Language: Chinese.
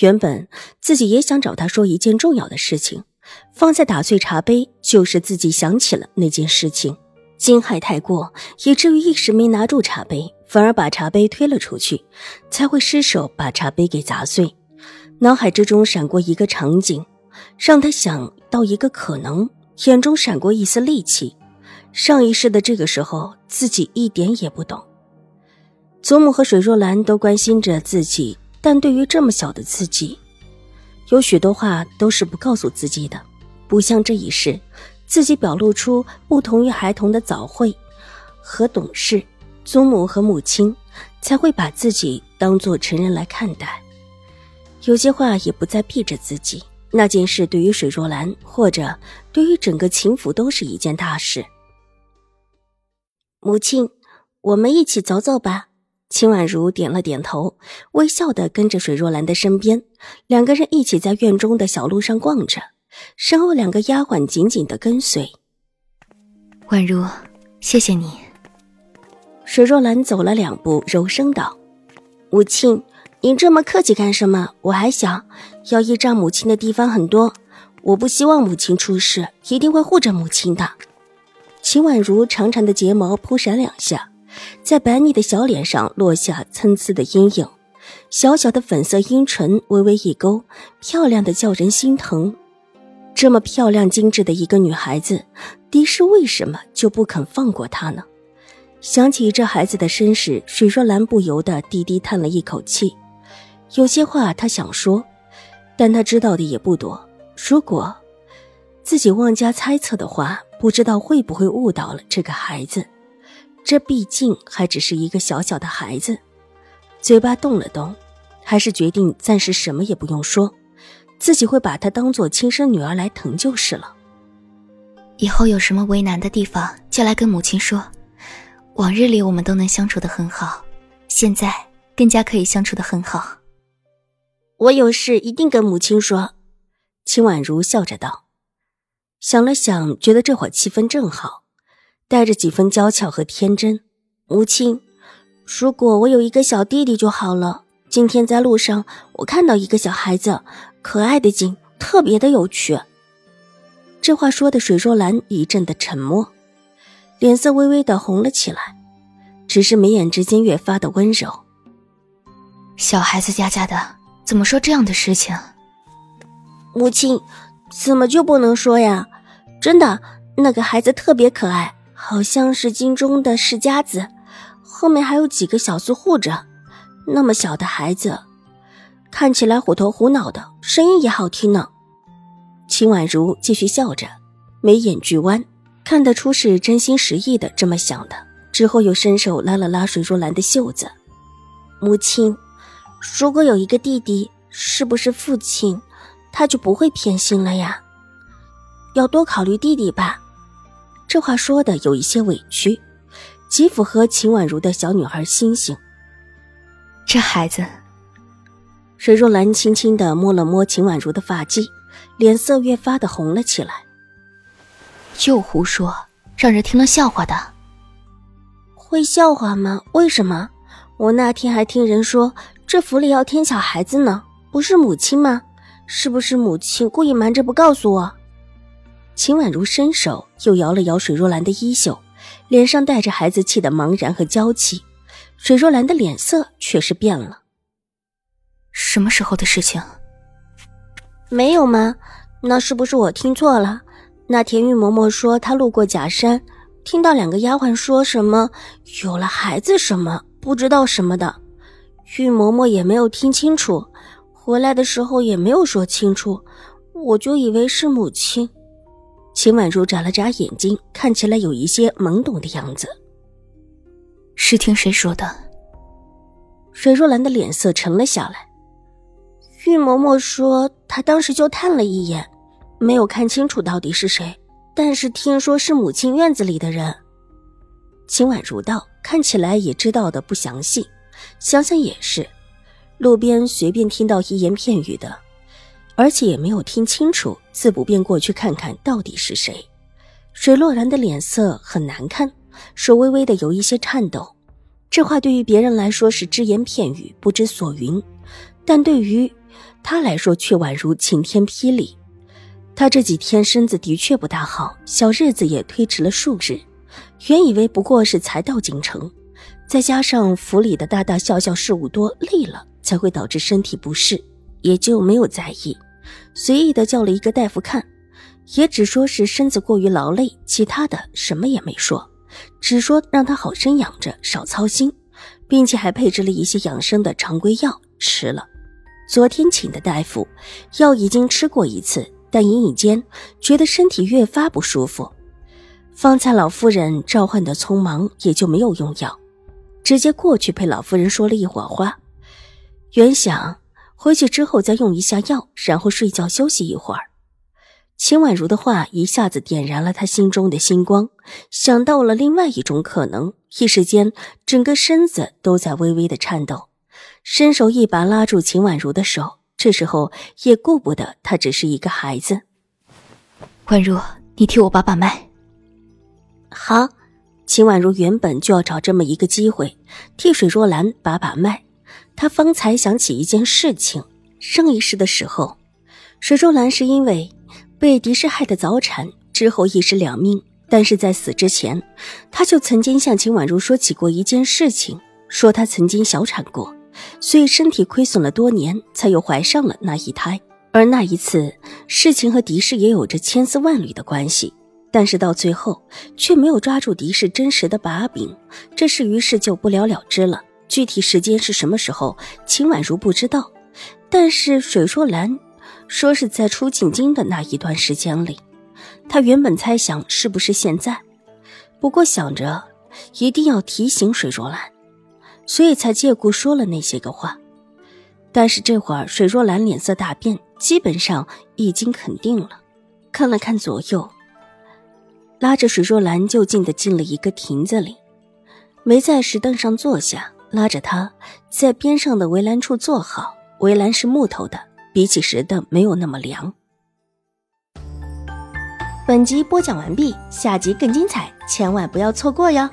原本自己也想找他说一件重要的事情，方才打碎茶杯，就是自己想起了那件事情，惊骇太过，以至于一时没拿住茶杯，反而把茶杯推了出去，才会失手把茶杯给砸碎。脑海之中闪过一个场景，让他想到一个可能，眼中闪过一丝戾气。上一世的这个时候，自己一点也不懂，祖母和水若兰都关心着自己。但对于这么小的自己，有许多话都是不告诉自己的，不像这一世，自己表露出不同于孩童的早慧和懂事，祖母和母亲才会把自己当做成人来看待。有些话也不再避着自己。那件事对于水若兰，或者对于整个秦府，都是一件大事。母亲，我们一起走走吧。秦婉如点了点头，微笑的跟着水若兰的身边，两个人一起在院中的小路上逛着，身后两个丫鬟紧紧的跟随。婉如，谢谢你。水若兰走了两步，柔声道：“母亲，您这么客气干什么？我还小，要依仗母亲的地方很多，我不希望母亲出事，一定会护着母亲的。”秦婉如长长的睫毛扑闪两下。在白腻的小脸上落下参差的阴影，小小的粉色阴唇微微一勾，漂亮的叫人心疼。这么漂亮精致的一个女孩子，狄氏为什么就不肯放过她呢？想起这孩子的身世，水若兰不由得低低叹了一口气。有些话她想说，但她知道的也不多。如果自己妄加猜测的话，不知道会不会误导了这个孩子。这毕竟还只是一个小小的孩子，嘴巴动了动，还是决定暂时什么也不用说，自己会把她当做亲生女儿来疼就是了。以后有什么为难的地方，就来跟母亲说。往日里我们都能相处的很好，现在更加可以相处的很好。我有事一定跟母亲说。秦婉如笑着道，想了想，觉得这会儿气氛正好。带着几分娇俏和天真，母亲，如果我有一个小弟弟就好了。今天在路上，我看到一个小孩子，可爱的紧，特别的有趣。这话说的水若兰一阵的沉默，脸色微微的红了起来，只是眉眼之间越发的温柔。小孩子家家的，怎么说这样的事情？母亲，怎么就不能说呀？真的，那个孩子特别可爱。好像是京中的世家子，后面还有几个小厮护着。那么小的孩子，看起来虎头虎脑的，声音也好听呢。秦婉如继续笑着，眉眼俱弯，看得出是真心实意的这么想的。之后又伸手拉了拉水若兰的袖子：“母亲，如果有一个弟弟，是不是父亲他就不会偏心了呀？要多考虑弟弟吧。”这话说的有一些委屈，极符合秦婉如的小女孩心性。这孩子，水若兰轻轻的摸了摸秦婉如的发髻，脸色越发的红了起来。又胡说，让人听了笑话的。会笑话吗？为什么？我那天还听人说这府里要添小孩子呢，不是母亲吗？是不是母亲故意瞒着不告诉我？秦婉如伸手又摇了摇水若兰的衣袖，脸上带着孩子气的茫然和娇气。水若兰的脸色却是变了。什么时候的事情？没有吗？那是不是我听错了？那天玉嬷嬷说她路过假山，听到两个丫鬟说什么有了孩子什么不知道什么的，玉嬷嬷也没有听清楚，回来的时候也没有说清楚，我就以为是母亲。秦婉如眨了眨眼睛，看起来有一些懵懂的样子。是听谁说的？水若兰的脸色沉了下来。玉嬷嬷说，她当时就探了一眼，没有看清楚到底是谁，但是听说是母亲院子里的人。秦婉如道，看起来也知道的不详细，想想也是，路边随便听到一言片语的，而且也没有听清楚，自不便过去看看到底是谁。水洛然的脸色很难看，手微微的有一些颤抖。这话对于别人来说是只言片语，不知所云，但对于他来说却宛如晴天霹雳。他这几天身子的确不大好，小日子也推迟了数日。原以为不过是才到京城，再加上府里的大大小小事务多，累了才会导致身体不适，也就没有在意，随意的叫了一个大夫看，也只说是身子过于劳累，其他的什么也没说，只说让他好生养着，少操心，并且还配置了一些养生的常规药吃了。昨天请的大夫，药已经吃过一次，但隐隐间觉得身体越发不舒服。方才老夫人召唤的匆忙，也就没有用药，直接过去陪老夫人说了一会儿话。原想回去之后再用一下药，然后睡觉休息一会儿。秦婉如的话一下子点燃了他心中的星光，想到了另外一种可能，一时间整个身子都在微微的颤抖，伸手一把拉住秦婉如的手。这时候也顾不得她只是一个孩子，婉如，你替我把把脉。好，秦婉如原本就要找这么一个机会替水若兰把把脉。他方才想起一件事情：上一世的时候，水若兰是因为被敌视害得早产，之后一尸两命。但是在死之前，他就曾经向秦婉如说起过一件事情，说他曾经小产过，所以身体亏损了多年，才又怀上了那一胎。而那一次事情和狄氏也有着千丝万缕的关系。但是到最后却没有抓住狄氏真实的把柄，这事于是就不了了之了。具体时间是什么时候，秦婉如不知道。但是水若兰说是在出进京的那一段时间里，她原本猜想是不是现在，不过想着一定要提醒水若兰，所以才借故说了那些个话。但是这会儿水若兰脸色大变，基本上已经肯定了，看了看左右。拉着水若兰就近的进了一个亭子里，没在石凳上坐下，拉着他在边上的围栏处坐好。围栏是木头的，比起石凳没有那么凉。本集播讲完毕，下集更精彩，千万不要错过哟。